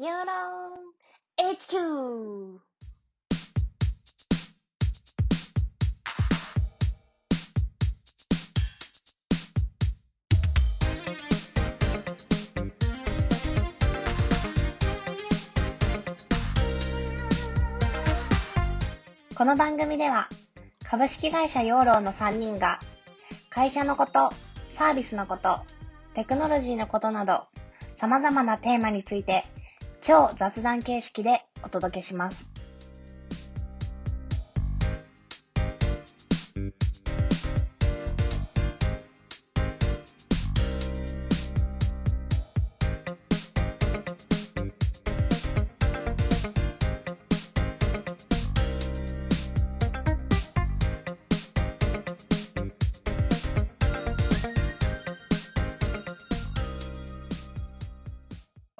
ユーロン HQ! この番組では株式会社ヨーローの3人が会社のこと、サービスのこと、テクノロジーのことなど様々なテーマについて超雑談形式でお届けします。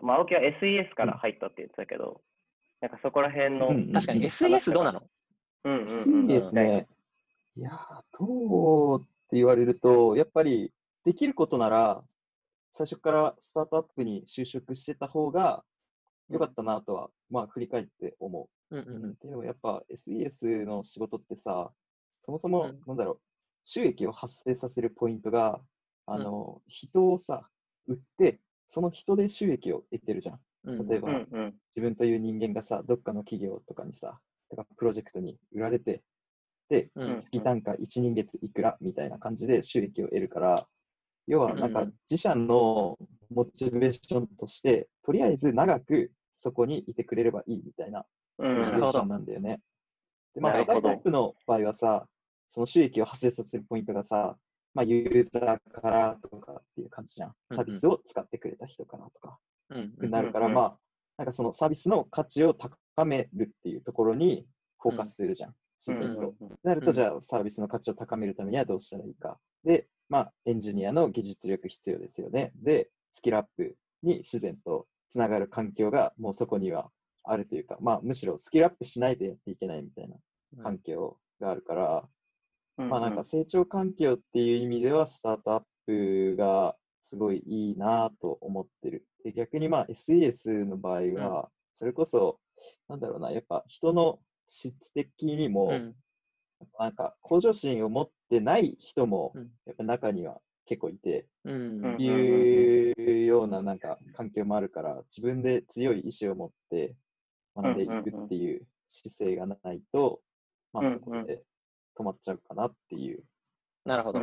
まあ、青木は SES から入ったって言ってたけど、なんかそこら辺の、うんうん確かに SES どうなの？うんうんうんうん SES ね。いやー、どうって言われると、やっぱりできることなら、最初からスタートアップに就職してた方が良かったなとは、まあ振り返って思う。うんうんうん。でもやっぱ SES の仕事ってさ、そもそもうん、なんだろう、収益を発生させるポイントが、あの、人をさ、売って、その人で収益を得てるじゃん。うん。例えば、うんうん。自分という人間がさ、どっかの企業とかにさ、とかプロジェクトに売られて、で、うん月単価1人月いくらみたいな感じで収益を得るから、要はなんか自社のモチベーションとして、とりあえず長くそこにいてくれればいいみたいなうん。モチベーションなんだよね。で、まあ、スタートアップの場合はさ、その収益を発生させるポイントがさ、まあ、ユーザーからとかっていう感じじゃん。サービスを使ってくれた人からとか。なるから、まあ、なんかそのサービスの価値を高めるっていうところにフォーカスするじゃん、自然と。なると、うんじゃあサービスの価値を高めるためにはどうしたらいいか。で、まあ、エンジニアの技術力必要ですよね。で、スキルアップに自然とつながる環境がもうそこにはあるというか、まあ、むしろスキルアップしないとやっていけないみたいな環境があるから、まあなんか成長環境っていう意味では、スタートアップがすごいいいなと思ってる。で逆にまあ SES の場合は、それこそ、なんだろうな、やっぱ人の質的にも、うん。なんか向上心を持ってない人もうん、やっぱ中には結構いて、うんうんいうようななんか環境もあるから、自分で強い意志を持って学んでいくっていう姿勢がないと、まあそこで止まっちゃうかなっていう。なるほど。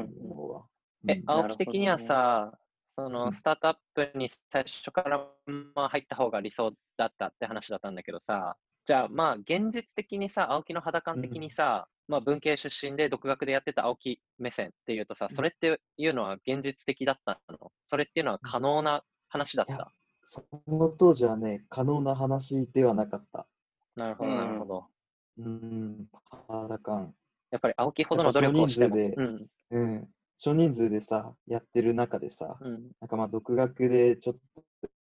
え、うん。青木的にはさ、そうのん。スタートアップに最初からまあ入った方が理想だったって話だったんだけどさ、じゃあまあ現実的にさ、青木の肌感的にさ、まあ文系出身で独学でやってた青木目線っていうとさ、それっていうのは現実的だったの？それっていうのは可能な話だった？その当時はね、可能な話ではなかった。なるほど、うんなるほど。うん、肌感。やっぱり青木ほどの努力をしても。少人数でさ、やってる中でさ、うん。なんかまあ独学でちょっ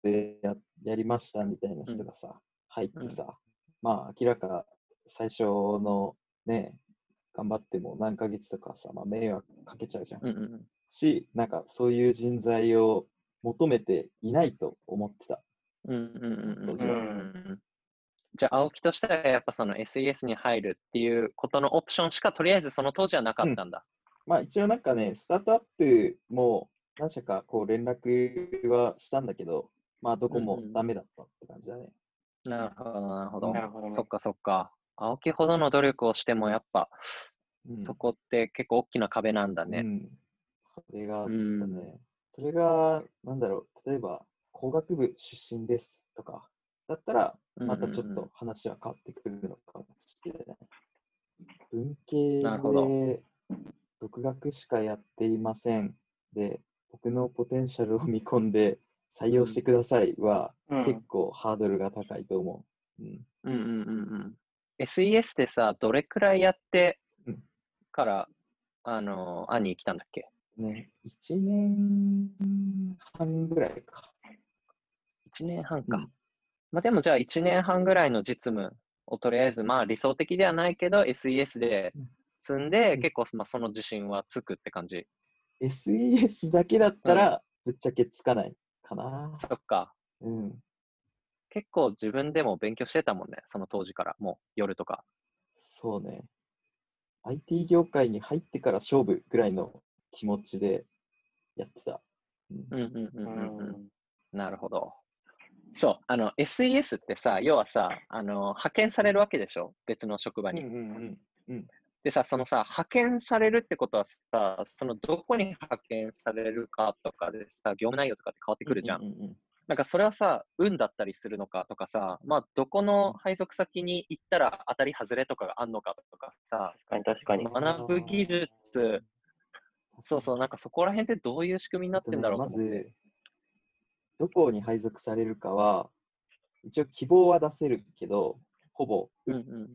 とややりましたみたいな人がさ、入ってさ、まあ明らか最初のね、頑張っても何ヶ月とかさ、まあ迷惑かけちゃうじゃん。うんうんし、なんかそういう人材を求めていないと思ってた。うんうんうんじゃあ、青木としてはやっぱその SES に入るっていうことのオプションしかとりあえずその当時はなかったんだ。まあ一応なんかね、スタートアップも何社かこう連絡はしたんだけど、まあどこもうんうんダメだったって感じだね。なるほど、なるほど。なるほどねそっかそっか。青木ほどの努力をしてもやっぱ、うんそこって結構大きな壁なんだね。うん。壁があったうんね。それが、なんだろう、例えば工学部出身ですとか、だったらまたちょっうんうんうんと話は変わってくるのかもしれない。文系で独学しかやっていません。で、僕のポテンシャルを見込んで採用してくださいは、うん結構ハードルが高いと思う。うん。うんうんうんうん。SES ってさ、どれくらいやってうんから、あの、アニー来たんだっけ？ね、1年半ぐらいか。1年半か。うんまあでもじゃあ1年半ぐらいの実務をとりあえずまあ理想的ではないけど SES でうん積んでうん結構まあその自信はつくって感じ。SES だけだったら、ぶっちゃけつかないかな。そっか。うん。結構自分でも勉強してたもんね、その当時から、もう夜とか。そうね。IT 業界に入ってから勝負ぐらいの気持ちでやってた。うんうんうんうんうんうん。うんなるほど。そう、あの、SES ってさ、要はさ、あの、派遣されるわけでしょ？別の職場に。うんうんでさ、そのさ、派遣されるってことはさ、そのどこに派遣されるかとかでさ、業務内容とかって変わってくるじゃん。うんうんうんなんかそれはさ、運だったりするのかとかさ、まあ、どこの配属先に行ったら当たり外れとかがあんのかとかさ、確かに確かに。学ぶ技術、そうそう、なんかそこら辺ってどういう仕組みになってんだろうとま思って。ず、どこに配属されるかは、一応希望は出せるけど、ほぼ、うんうん。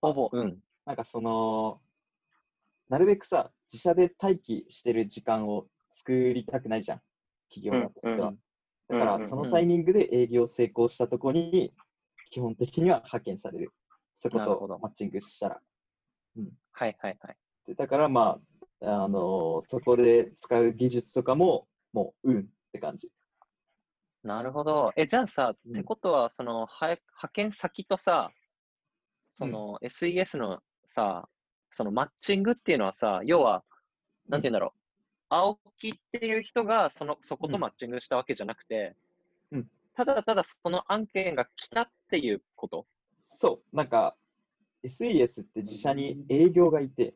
ほぼ、うん。なんかその、なるべくさ、自社で待機してる時間を作りたくないじゃん、企業だとしては。うんだかうんうんら、そのタイミングで営業成功したところに、基本的には派遣される。そことマッチングしたら。はいはいはい。でだから、まあ、あのそこで使う技術とかも、もう、うんって感じ。なるほど。え、じゃあさ、うんってことは、その、は派遣先とさ、そうんの、SES のさ、そのマッチングっていうのはさ、要は、なんて言うんだろう。青木っていう人がその、そことうんマッチングしたわけじゃなくて、うんただただその案件が来たっていうこと？そう、なんか、SES って自社に営業がいて、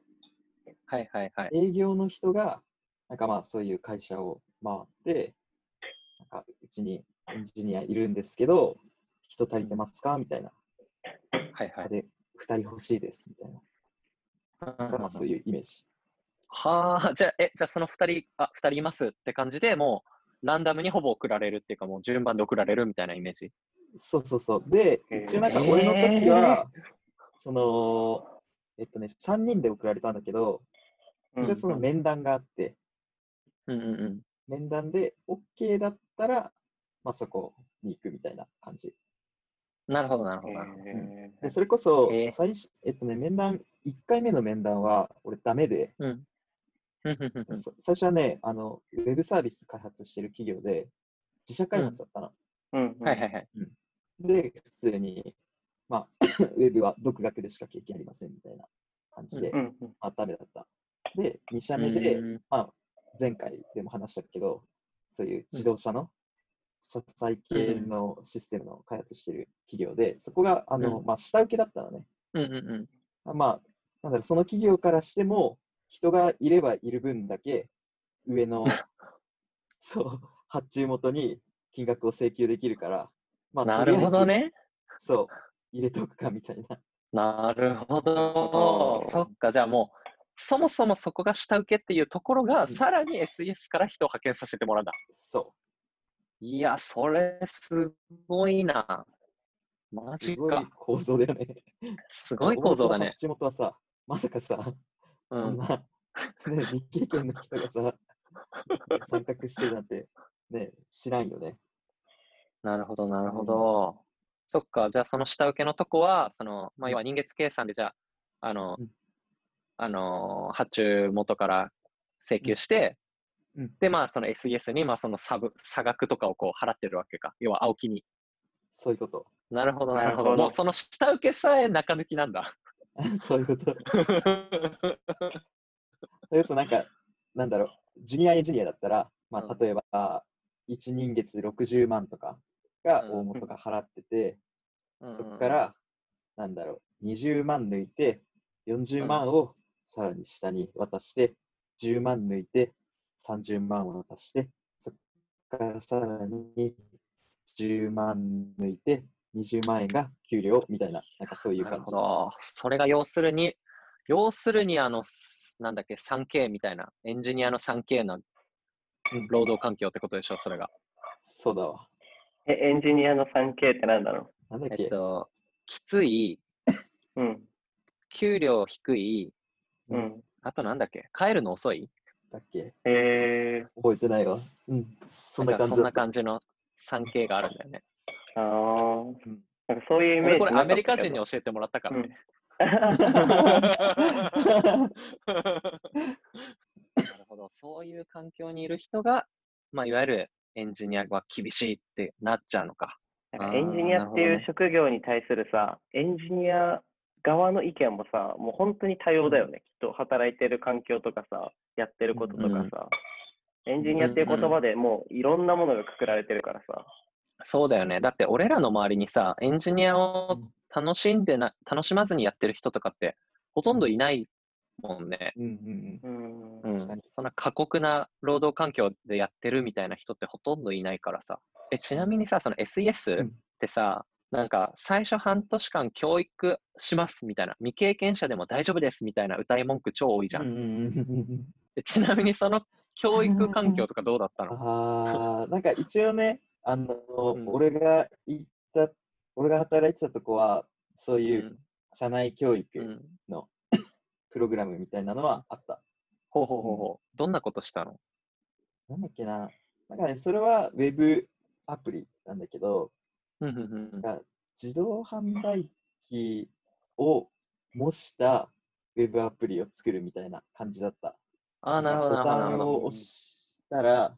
はいはいはい。営業の人が、なんかまあそういう会社を回って、なんかうちにエンジニアいるんですけど、人足りてますか？みたいな。はいはい。で、2人欲しいです、みたいな。なんかまあそういうイメージ。はあ、じゃあ、え、じゃあその二人、あ、二人いますって感じでもう、ランダムにほぼ送られるっていうか、もう順番で送られるみたいなイメージ？そうそうそう。で、一応なんか俺の時は、その、えっとね、3人で送られたんだけど、うん一応その面談があって、うんうんうん。面談で OK だったら、まあそこに行くみたいな感じ。なるほど、なるほど。なるほどへで、それこそ最初、えっとね、面談、1回目の面談は俺ダメで、うん。最初はね、あの、ウェブサービス開発してる企業で、自社開発だったの。うんうんはいはいはい。で、普通に、まあ、ウェブは独学でしか経験ありませんみたいな感じで、うんうんまあ、ダメだった。で、2社目で、うんまあ、前回でも話したけど、そういう自動車の車載系のシステムの開発してる企業で、そこが、あの、うんまあ、下請けだったのね。うんうんうん。まあ、なんだろう、その企業からしても、人がいればいる分だけ、上の、そう、発注元に金額を請求できるから、まあ、なるほどね。ず。そう、入れておくかみたいな。なるほどど。そっか、じゃあもう、そもそもそこが下請けっていうところが、んさらに SES から人を派遣させてもらうんだ。そいや、それすごいな。マう、ジすごいか。構造だよね。すごい構造だね。発注元はさ、まさかさ、うん。そんな、ね、未経験の人がさ、参画してるなんて、ね、知らんよね。なるほど、なるほど。そっか、じゃあその下請けのとこは、その、まあ、要は人月計算で、じゃあ、あのうん、あのー、発注元から請求して、うんで、まあ、その SES に、まあ、その差分、差額とかをこう払ってるわけか。要は、青木に。そういうこと。なるほど、なるほど。もうその下請けさえ中抜きなんだ。そういうこと。それこそなんか、なんだろう、ジュニアエンジニアだったら、まうんあ、例えば、1人月60万とかがうん大元が払ってて、うんそこから、なんだろう、20万抜いて、40万をさらに下に渡して、10万抜いて、30万を渡して、そこからさらに10万抜いて、20万円が給料みたいな、なんかそういうなる感じ。ほど。それが要するに、要するに、あの、すなんだっけ、3K みたいな、エンジニアの 3K なうん労働環境ってことでしょ、それが。そうだわ。え、エンジニアの 3K ってなんだろなんだっけ、えっと、きつい、ううん。給料低い、うん。あとなんだっけ、帰るの遅い？だっけ？え覚えてないわ。うん。そんななんかそんな感じの 3K があるんだよね。ー、ああん。なんかそういうイメージ俺これアメリカ人にな教えてもらったからね。なるほど。そういう環境にいる人が、まあ、いわゆるエンジニアは厳しいってなっちゃうのか。なんかエンジニアっていう職業に対するさ、エンジニア側の意見もさ、もう本当に多様だよね。きっと働いてる環境とかさ、やってることとかさ、エンジニアっていう言葉でもういろんなものがくくられてるからさ。そうだよね。だって俺らの周りにさ、エンジニアを楽しんでな、楽しまずにやってる人とかってほとんどいないもんね。うんうんうん。うん確かに。そんな過酷な労働環境でやってるみたいな人ってほとんどいないからさ。え、ちなみにさ、その SES ってさ、なんか最初半年間教育しますみたいな、未経験者でも大丈夫ですみたいな歌い文句超多いじゃん。ちなみにその教育環境とかどうだったの？ああ、なんか一応ね、あの、ん俺が行った、俺が働いてたとこは、そういう社内教育うんうんの プログラムみたいなのはあった。ほうほうほうほう。どんなことしたの？なんだっけな。なんかね、それはウェブアプリなんだけど、うんうんうんうんなんか自動販売機を模したウェブアプリを作るみたいな感じだった。ああ、なるほど、ボタンど。を押したら、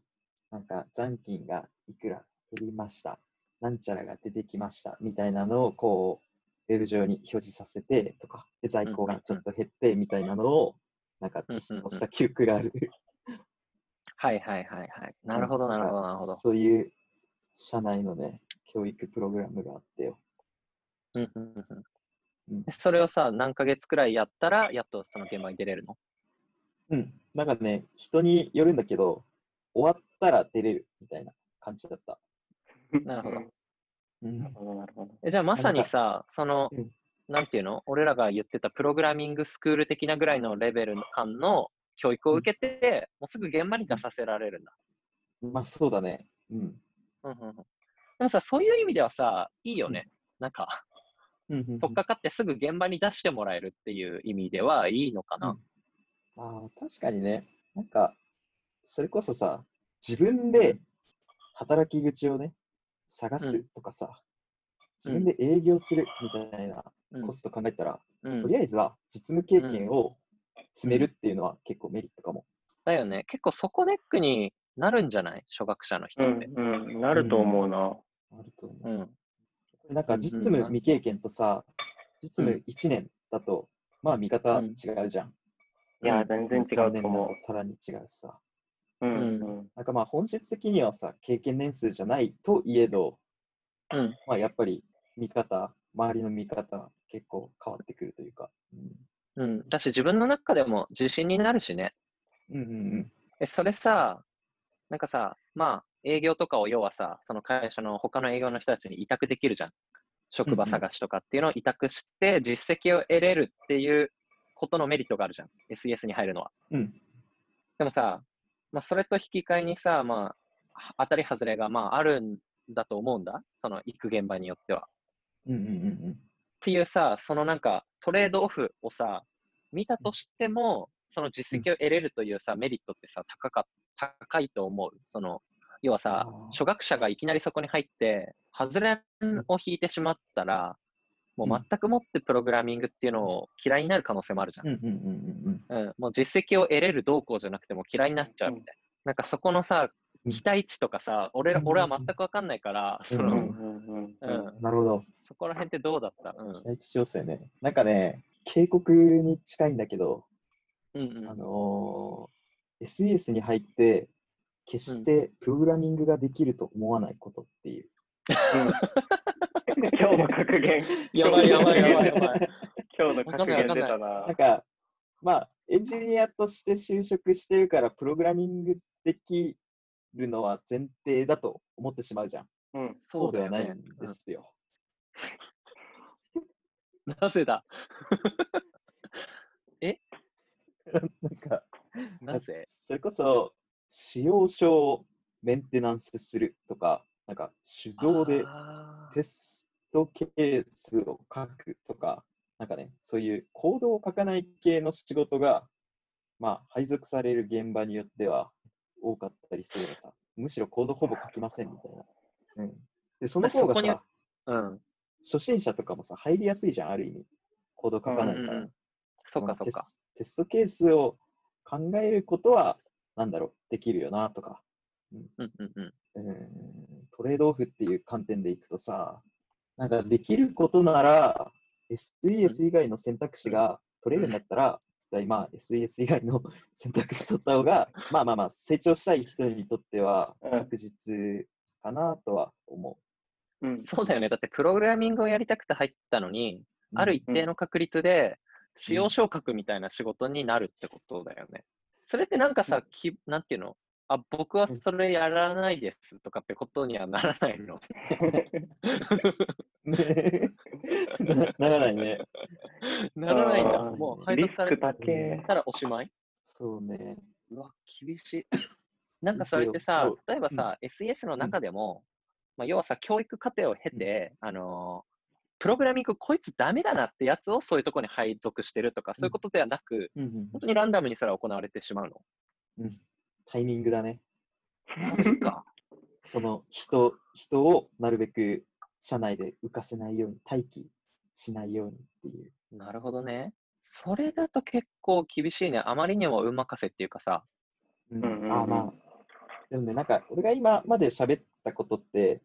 なんか残金がいくら減りました。なんちゃらが出てきました。みたいなのをこう、ウェブ上に表示させてとか、で在庫がちょっと減ってみたいなのを、なんか実装した記憶がある。はいはいはいはい。なるほど、なるほど、なるほど。そういう社内のね、教育プログラムがあってよ。うんうんうんそれをさ、何ヶ月くらいやったら、やっとその現場に出れるの？うん。なんかね、人によるんだけど、終わったら出れるみたいな感じだった。なるほど。うんなるほど、なるほど。えじゃあまさにさ、そのうん、なんていうの？俺らが言ってたプログラミングスクール的なぐらいのレベル感の教育を受けて、もうすぐ現場に出させられるんだ。まあそうだね。うん。うんうんうん、でもさ、そういう意味ではさ、いいよね。なんか、うん取っかかってすぐ現場に出してもらえるっていう意味ではいいのかな。ああ、確かにね。なんか、それこそさ、自分で働き口をね、探すとかさ、自分で営業するみたいなうんコスト考えたら、うんとりあえずは実務経験を積めるっていうのは結構メリットかも。だよね。結構そこネックになるんじゃない？初学者の人うんって。、うん、なると思うな。あると思う。うん。なんか実務未経験とさ、実務1年だと、まあ見方違うじゃん。いや、全然違3年だうと思とさらに違うしさ。う。ううんん、うん。なんかまあ本質的にはさ、経験年数じゃないといえど、うん。まあやっぱり見方、周りの見方、結構変わってくるというか。うん。だし自分の中でも自信になるしね。うんうんうんえ、それさ、なんかさ、まあ、営業とかを要はさ、その会社の他の営業の人たちに委託できるじゃん。職場探しとかっていうのを委託して、実績を得れるっていうことのメリットがあるじゃん。SES に入るのは。うん。うんでもさ、まあ、それと引き換えにさ、まあ、当たり外れが、まあ、あるんだと思うんだ。その行く現場によっては。うんうんうんっていうさ、そのなんかトレードオフをさ、見たとしても、その実績を得れるというさ、メリットってさ、高か高いと思う。その、要はさ初学者がいきなりそこに入って、外れを引いてしまったら、もう全くもってプログラミングっていうのを嫌いになる可能性もあるじゃん。うんうんうんうんうん、もう実績を得れる動向じゃなくても嫌いになっちゃうみたいな。なんかそこのさ、うん期待値とかさ、俺俺は全くわかんないから、その、ううんん、うん、うん。うんなるほど。そこら辺ってどうだった？うん。期待値調整ね。なんかね、警告に近いんだけど、うんうんあのー SES に入って、決してプログラミングができると思わないことっていう。今日の格言。やばいやばいやばいやばい。今日の格言出たな。なんか、まあ、エンジニアとして就職してるから、プログラミングできるのは前提だと思ってしまうじゃん。うん。そうではないねんですよ。なぜだ？なんか、なぜ？それこそ、使用書をメンテナンスするとか、なんか手動でテストケースを書くとか、なんかね、そういうコードを書かない系の仕事が、まあ、配属される現場によっては多かったりするのさ、むしろコードほぼ書きませんみたいな。うん、で、その方がさ、うん。初心者とかもさ、入りやすいじゃん、ある意味。コード書かないから。うんうんうんそっかそっか。テステストケースを考えることは、なんだろう、できるよなとか、うんうんうん。うん、トトレードオフっていう観点でいくとさ、なんかできることなら、SES 以外の選択肢が取れるんだったら、絶対まあ SES 以外の 選択肢取った方が、まあまあまあ、成長したい人にとってはうん確実かなとは思うん。そうだよね。だってプログラミングをやりたくて入ったのに、う。ある一定の確率で、使用昇格みたいな仕事になるってことだよね。それってなんかさ、きなんていうの？あ、僕はそれやらないですとかってことにはならないの？ねなならないね。ならないんだ。もう配リ属され。たらおしまい？そうね。うわ、厳しい。なんかそれってさ例えばさ、SES の中でも、まあ、要はさ、教育過程を経て、あのープログラミングこいつダメだなってやつをそういうところに配属してるとか、そういうことではなく、うんうん本当にランダムにそれは行われてしまうの？うんタイミングだね。マジか。その人人をなるべく社内で浮かせないように、待機しないようにっていう。なるほどね。それだと結構厳しいね。あまりにも運任せっていうかさ。うんうんああまあ。でもね、なんか俺が今まで喋ったことって、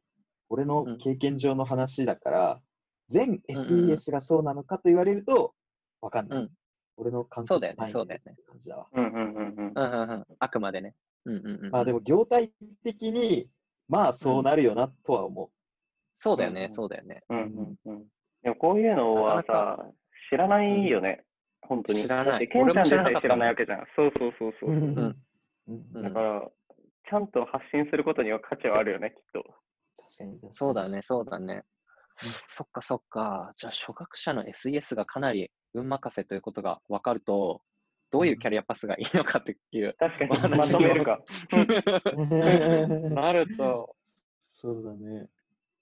俺のうん経験上の話だから、全うんうん SES がそうなのかと言われると、わかんない。うん俺の感そうだよねそうだよねって感じだわ。うんうんうんうんうんうんうん。あくまでね。うんうんうん。まあでも業態的に、まあそうなるよなとは思そうだよね、うんそうだよね。うんうんうん。でもこういうのはなかなさ、知らないよね。本当に。知らないケンちゃんでさえ知らないわけじゃん。そうそうそうそう。う。んうんうんだから、ちゃんと発信することには価値はあるよね、きっと。確かに。そうだね、そうだねうん。そっかそっか。じゃあ、初学者の SES がかなり運任せということが分かると、どういうキャリアパスがいいのかっていう。確かに、まあまとめるか。なると、そうだね。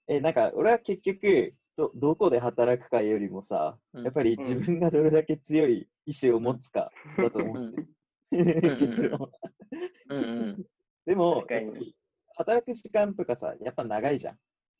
え、なんか、俺は結局、ど、どこで働くかよりもさ、うんやっぱり自分がどれだけ強い意志を持つかだと思ってる。ん結論。うんうん。でも働く時間とかさ、やっぱ長いじゃん。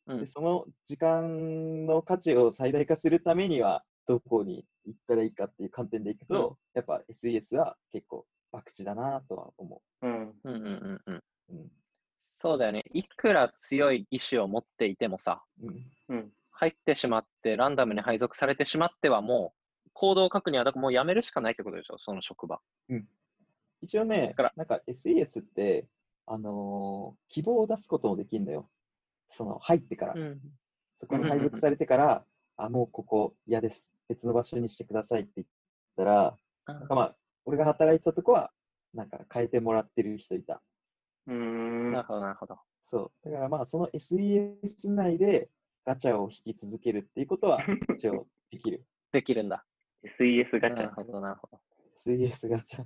うんで、その時間の価値を最大化するためには、どこに行ったらいいかっていう観点でいくと、やっぱ SES は結構、博打だなとは思うん。うんうんうんうん。う。うん。そうだよね。いくら強い意志を持っていてもさ、うん。うん。入ってしまって、ランダムに配属されてしまってはもう、行動を書くには、だからもう辞めるしかないってことでしょ、その職場。一応ねから、なんか SES って、あのー希望を出すこともできるんだよ。その入ってから。ん。そこに配属されてから、あ、もうここ嫌です。別の場所にしてくださいって言ったら、なんかまあ、俺が働いてたとこは、なんか変えてもらってる人いた。うーん。なるほど、なるほど。そう。だからまあ、その SES 内でガチャを引き続けるっていうことは 一応できる。できるんだ。SES ガチャ。なるほど、なるほど。SES ガチャ。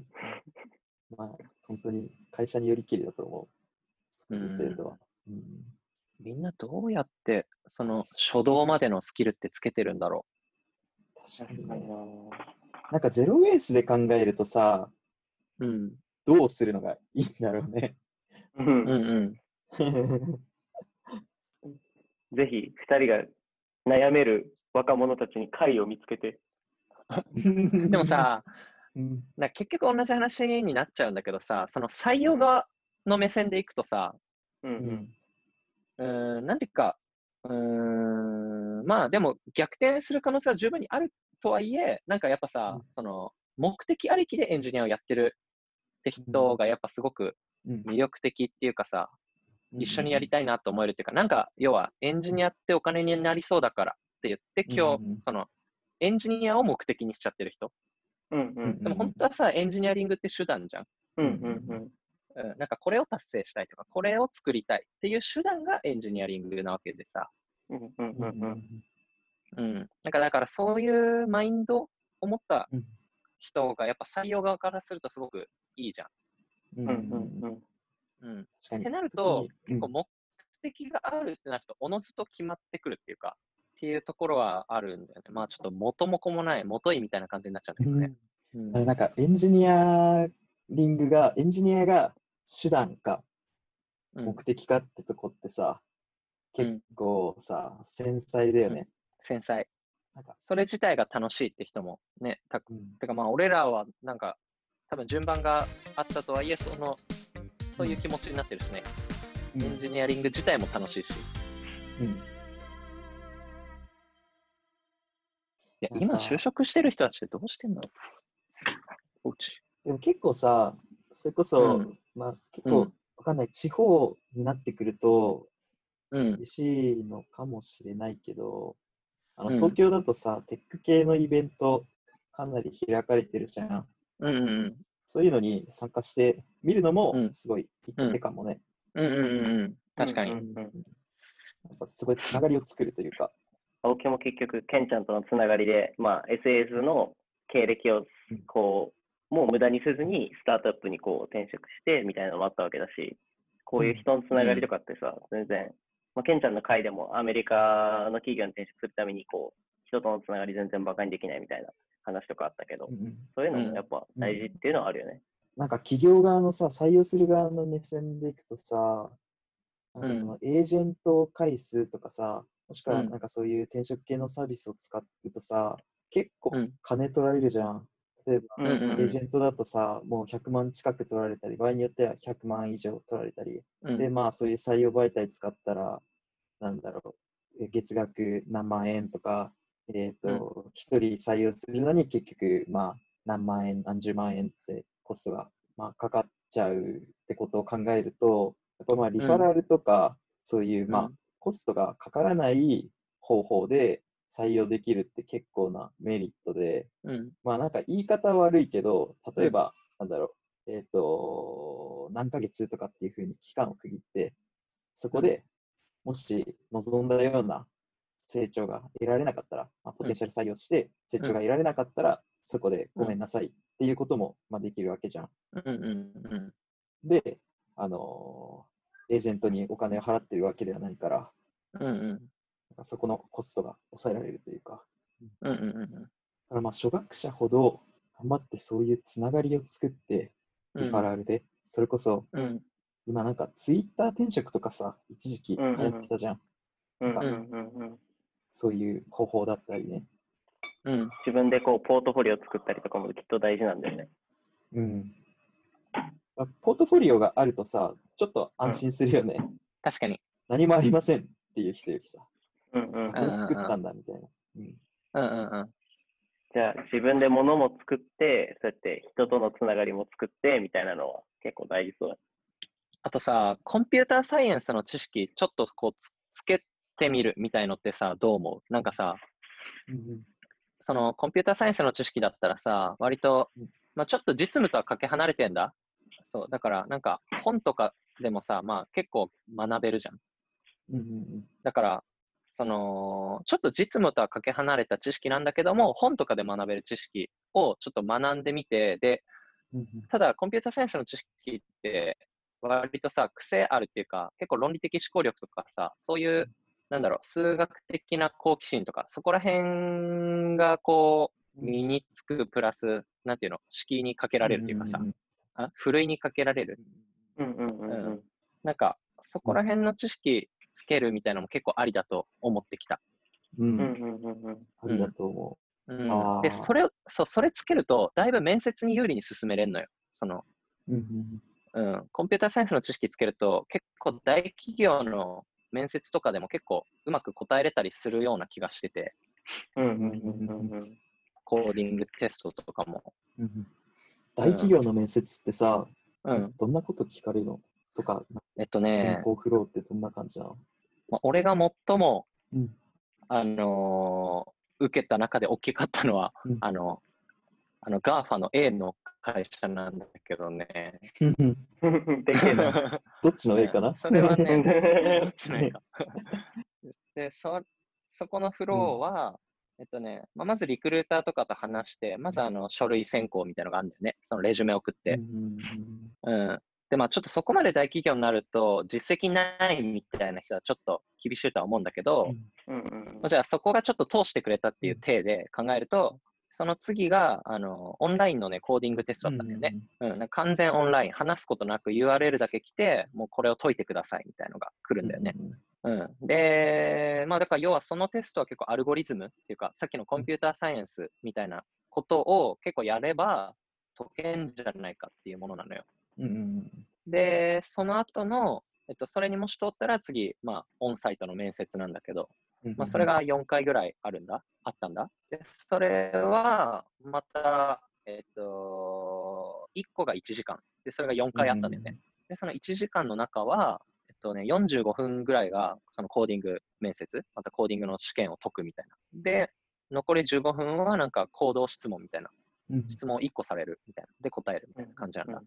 まあ、本当に会社によりきりだと思う。うん制度は。うんみんなどうやって、その初動までのスキルってつけてるんだろ確かにね。うなんかゼロベースで考えるとさ、う。うん。どうするのがいいんだろうね。んうんうん。ぜひ、二人が悩める若者たちに会を見つけて。でも、さ、うんな結局同じ話になっちゃうんだけどさ、その採用側の目線でいくとさ、ううんんうーん、なんていうか、うーん、まあでも逆転する可能性は十分にあるとはいえ、なんかやっぱさ、うん。その目的ありきでエンジニアをやってるって人がやっぱすごくうん。魅力的っていうかさ、一緒にやりたいなと思えるっていうか、なんか要はエンジニアってお金になりそうだからって言って、今うん。うんうん。日、そのエンジニアを目的にしちゃってる人。うん。うん。でも本当はさ、エンジニアリングって手段じゃん。うん。うん。うんうん、なんかこれを達成したいとか、これを作りたいっていう手段がエンジニアリングなわけでさ。うんうんうんうんうん。なんかだからそういうマインドを持ったうん人がやっぱ採用側からするとすごくいいじゃうんうんうんうんん。うん。ってなると、結構うん目的があるってなると、おのずと決まってくるっていうか、っていうところはあるんだよね。まあちょっと元も子もない、元いみたいな感じになっちゃうんだけどね。うんあれなんかエンジニアリングが、エンジニアが手段かうん目的かってとこってさ、うん結構さ、繊細だよね。繊細。なんか、それ自体が楽しいって人もね、たうんてかまあ俺らはなんか多分順番があったとはいえそのそういう気持ちになってるしね。うんエンジニアリング自体も楽しいし。うん。いや、今就職してる人たちってどうしてんだろう。でも結構さ、それこそ、うんまあ結構うん、わかんない、地方になってくると、うん。厳しいのかもしれないけど、あのうん東京だとさ、テック系のイベント、かなり開かれてるじゃん。うんうんうん。そういうのに参加してみるのもう、んすごい一手かもね。うんうんうんうん。確かに。うんうんうんやっぱすごいつながりを作るというか。青木も結局、ケンちゃんとのつながりで、まあ、SAS の経歴をこう、もう無駄にせずにスタートアップにこう転職してみたいなのもあったわけだし、こういう人のつながりとかってさ、全然、まあ、ケンちゃんの回でもアメリカの企業に転職するためにこう、人とのつながり全然バカにできないみたいな話とかあったけど、そういうのもやっぱ大事っていうのはあるよね。なんか企業側のさ、採用する側の目線でいくとさ、なんかそのエージェント回数とかさ、もしくはうん。なんかそういう転職系のサービスを使うとさ、結構うん。金取られるじゃん。例えば、エージェントだとさ、もう100万近く取られたり、場合によっては100万以上取られたり、うん。で、まあそういう採用媒体使ったら、なんだろう、え月額何万円とか、えっ、と、一、人採用するのに結局、まあ何万円、何十万円ってコストが、まあ、かかっちゃうってことを考えると、やっぱまあリファラルとか、そういう、まあうん。コストがかからない方法で採用できるって結構なメリットで、うん。まあなんか言い方悪いけど、例えば、なんだろう、えっ、と、何ヶ月とかっていうふうに期間を区切って、そこでもし望んだような成長が得られなかったら、まあ、ポテンシャル採用して成長が得られなかったら、そこでごめんなさいっていうことも、まあ、できるわけじゃん。うんうんうん。で、あのーエージェントにお金を払ってるわけではないから、うんうん。そこのコストが抑えられるというか、うんうんうんだからまあ初学者ほど頑張ってそういうつながりを作って、うん。リファラルで、それこそうん。今なんかツイッター転職とかさ、一時期流うんうんうん行ってたじゃん。うんうんうんうんそういう方法だったりね。うん。自分でこうポートフォリオ作ったりとかもきっと大事なんだよね。うん。まあポートフォリオがあるとさ、ちょっと安心するよね。確かに。何もありませんっていう人よりさ、うんうんこれ作ったんだみたいな。うん。うんうんうん。じゃあ自分で物も作って、そうやって人とのつながりも作ってみたいなのは結構大事そうだ。あとさ、コンピューターサイエンスの知識、ちょっとこうつつけてみるみたいのってさ、どう思う？なんかさ、うんそのコンピューターサイエンスの知識だったらさ、割とうん、まあ、ちょっと実務とはかけ離れてんだ？そう、だからなんか本とかでもさ、まあ結構学べるじゃん。うんうんだから、その、ちょっと実務とはかけ離れた知識なんだけども、本とかで学べる知識をちょっと学んでみて、で、ただコンピューターサイエンスの知識って、割とさ、癖あるっていうか、結構論理的思考力とかさ、そういう、なんだろう、数学的な好奇心とか、そこら辺がこう、身につくプラス、なんていうの、敷居にかけられるっていうかさ、ふるいにかけられる。うんうんうんうん。なんか、そこら辺の知識つけるみたいなのも結構ありだと思ってきた。うんうんうんうんうんうん。ありだと思うんあーで、それを、そう、それつけると、だいぶ面接に有利に進めれるのよ。その、う。うんうんうん、コンピューターサイエンスの知識つけると、結構大企業の面接とかでも結構うまく答えれたりするような気がしてて、うんうんうんうんうん。コーディングテストとかも。うんうん大企業の面接ってさ、うん。どんなこと聞かれるの？とか、えっとね選、考フローってどんな感じなの？まあ俺が最も、うん。あのー受けた中で大きかったのは、うん。あの、あの、GAFA の A の会社なんだけどね。どっちの A かな？それはね、どっちの A か。で、そ、そこのフローは、えっとね、まあ、まずリクルーターとかと話して、まずあの書類選考みたいなのがあるんだよね。そのレジュメ送って。うんうん。うん。で、まあちょっとそこまで大企業になると、実績ないみたいな人はちょっと厳しいとは思うんだけど、うんうんまあじゃあそこがちょっと通してくれたっていう体で考えると、その次が、あの、オンラインのね、コーディングテストだったんだよね。うん、なんか完全オンライン、話すことなく URL だけ来て、もうこれを解いてくださいみたいのが来るんだよね。うん。で、まあだから要はそのテストは結構アルゴリズムっていうか、さっきのコンピューターサイエンスみたいなことを結構やれば解けんじゃないかっていうものなのよ。うんうんで、その後のえっと、それにもし通ったら次、まあ、オンサイトの面接なんだけど、うんまあ、それ、が4回ぐらいあるんだ、あったんだ？で、それは、また、えっと、1個が1時間。で、それが4回あったんだよね。で、その1時間の中は、えっとね、45分ぐらいが、そのコーディング面接、またコーディングの試験を解くみたいな。で、残り15分はなんか行動質問みたいな。うん質問1個されるみたいな。で、答えるみたいな感じなんだ。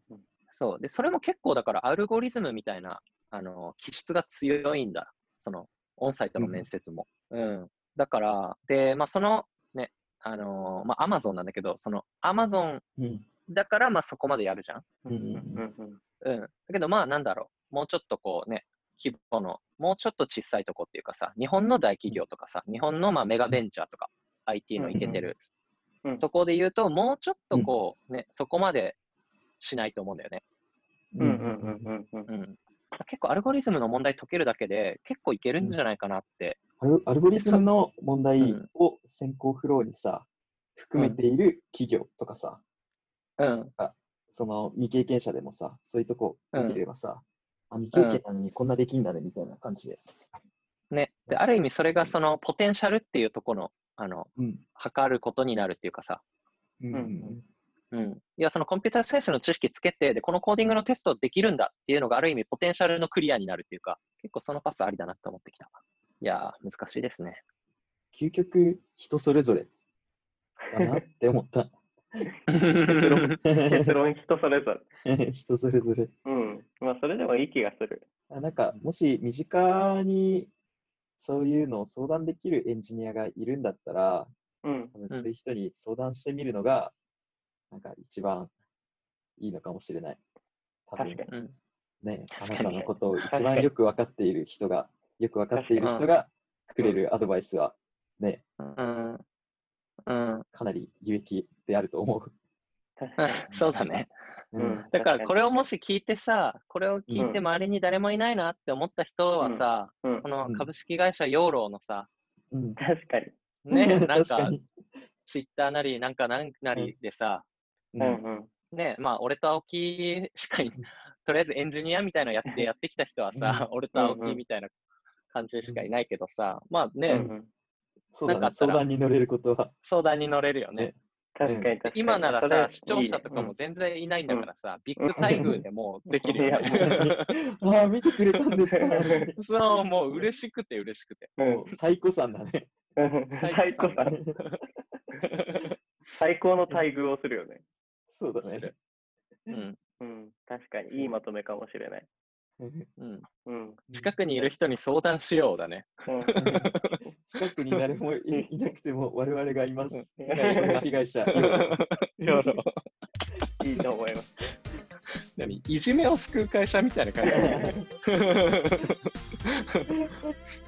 うんそう。で、それも結構だからアルゴリズムみたいな、あの、気質が強いんだ。その、オンサイトの面接も。うん。だから、で、まあ、その、ね、あのまあ、アマゾンなんだけど、その、アマゾンうんだから、まあ、そこまでやるじゃん。うんうんうんうん。だけど、まあ、なんだろう。もうちょっとこうね、規模の、もうちょっと小さいとこっていうかさ、日本の大企業とかさ、日本のまあメガベンチャーとか、IT のいけてるうんうんとこで言うと、もうちょっとこう、ね、そこまでしないと思うんだよね。うんうんうんうんうんうん。結構アルゴリズムの問題解けるだけで、結構いけるんじゃないかなって。アルアルゴリズムの問題を先行フローにさ、含めている企業とかさ、うん。その未経験者でもさ、そういうとこ見てればさ、あ、未経験なのにこんなできんだねみたいな感じで。ね。で、ある意味それがそのポテンシャルっていうところの、あの、うん。測ることになるっていうかさ、うんうんうん。いや、そのコンピューターサイエンスの知識つけて、で、このコーディングのテストできるんだっていうのがある意味ポテンシャルのクリアになるっていうか、結構そのパスありだなって思ってきた。いやー、難しいですね。究極、人それぞれだなって思った。結論結論人それぞれ。人それぞれ。うん。まあ、それでもいい気がする。あなんか、もし身近にそういうのを相談できるエンジニアがいるんだったら、うん。多分そういう人に相談してみるのが、なんか一番いいのかもしれない。多分確かうん。ね、あなたのことを一番よく分かっている人が、よく分かっている人がくれるアドバイスは、ね、うん。うん。かなり有益であると思う。そうだね。ううんだからこれをもし聞いてさ、これを聞いてうん周りに誰もいないなって思った人はさ、うんこのうん株式会社養老のさ、うん確かに。ね、なんか。ツイッターなりなんかなんなりでさ、ううんんうん。ね、まあ俺と青木しかい、とりあえずエンジニアみたいなのやって やってきた人はさ、俺と青木みたいな感じしかいないけどさ、まあうね、んうんそうかあったら相談に乗れることは。相談に乗れるよねね。確かに確かに。今ならさ、視聴者とかも全然いないんだからさ、ビッグ待遇でもうできるよね。ああ、見てくれたんですか。そう、もう嬉しくて嬉しくて。うんもう最高さんだね。うん最高さ。最高の待遇をするよね。そうだね。うん。うん。確かに、いいまとめかもしれない。うん。うん。近くにいる人に相談しようだね。うん近くに誰もいいなくても我々がいます。うん被害者。いいと思います。何？いじめを救う会社みたいな感じ。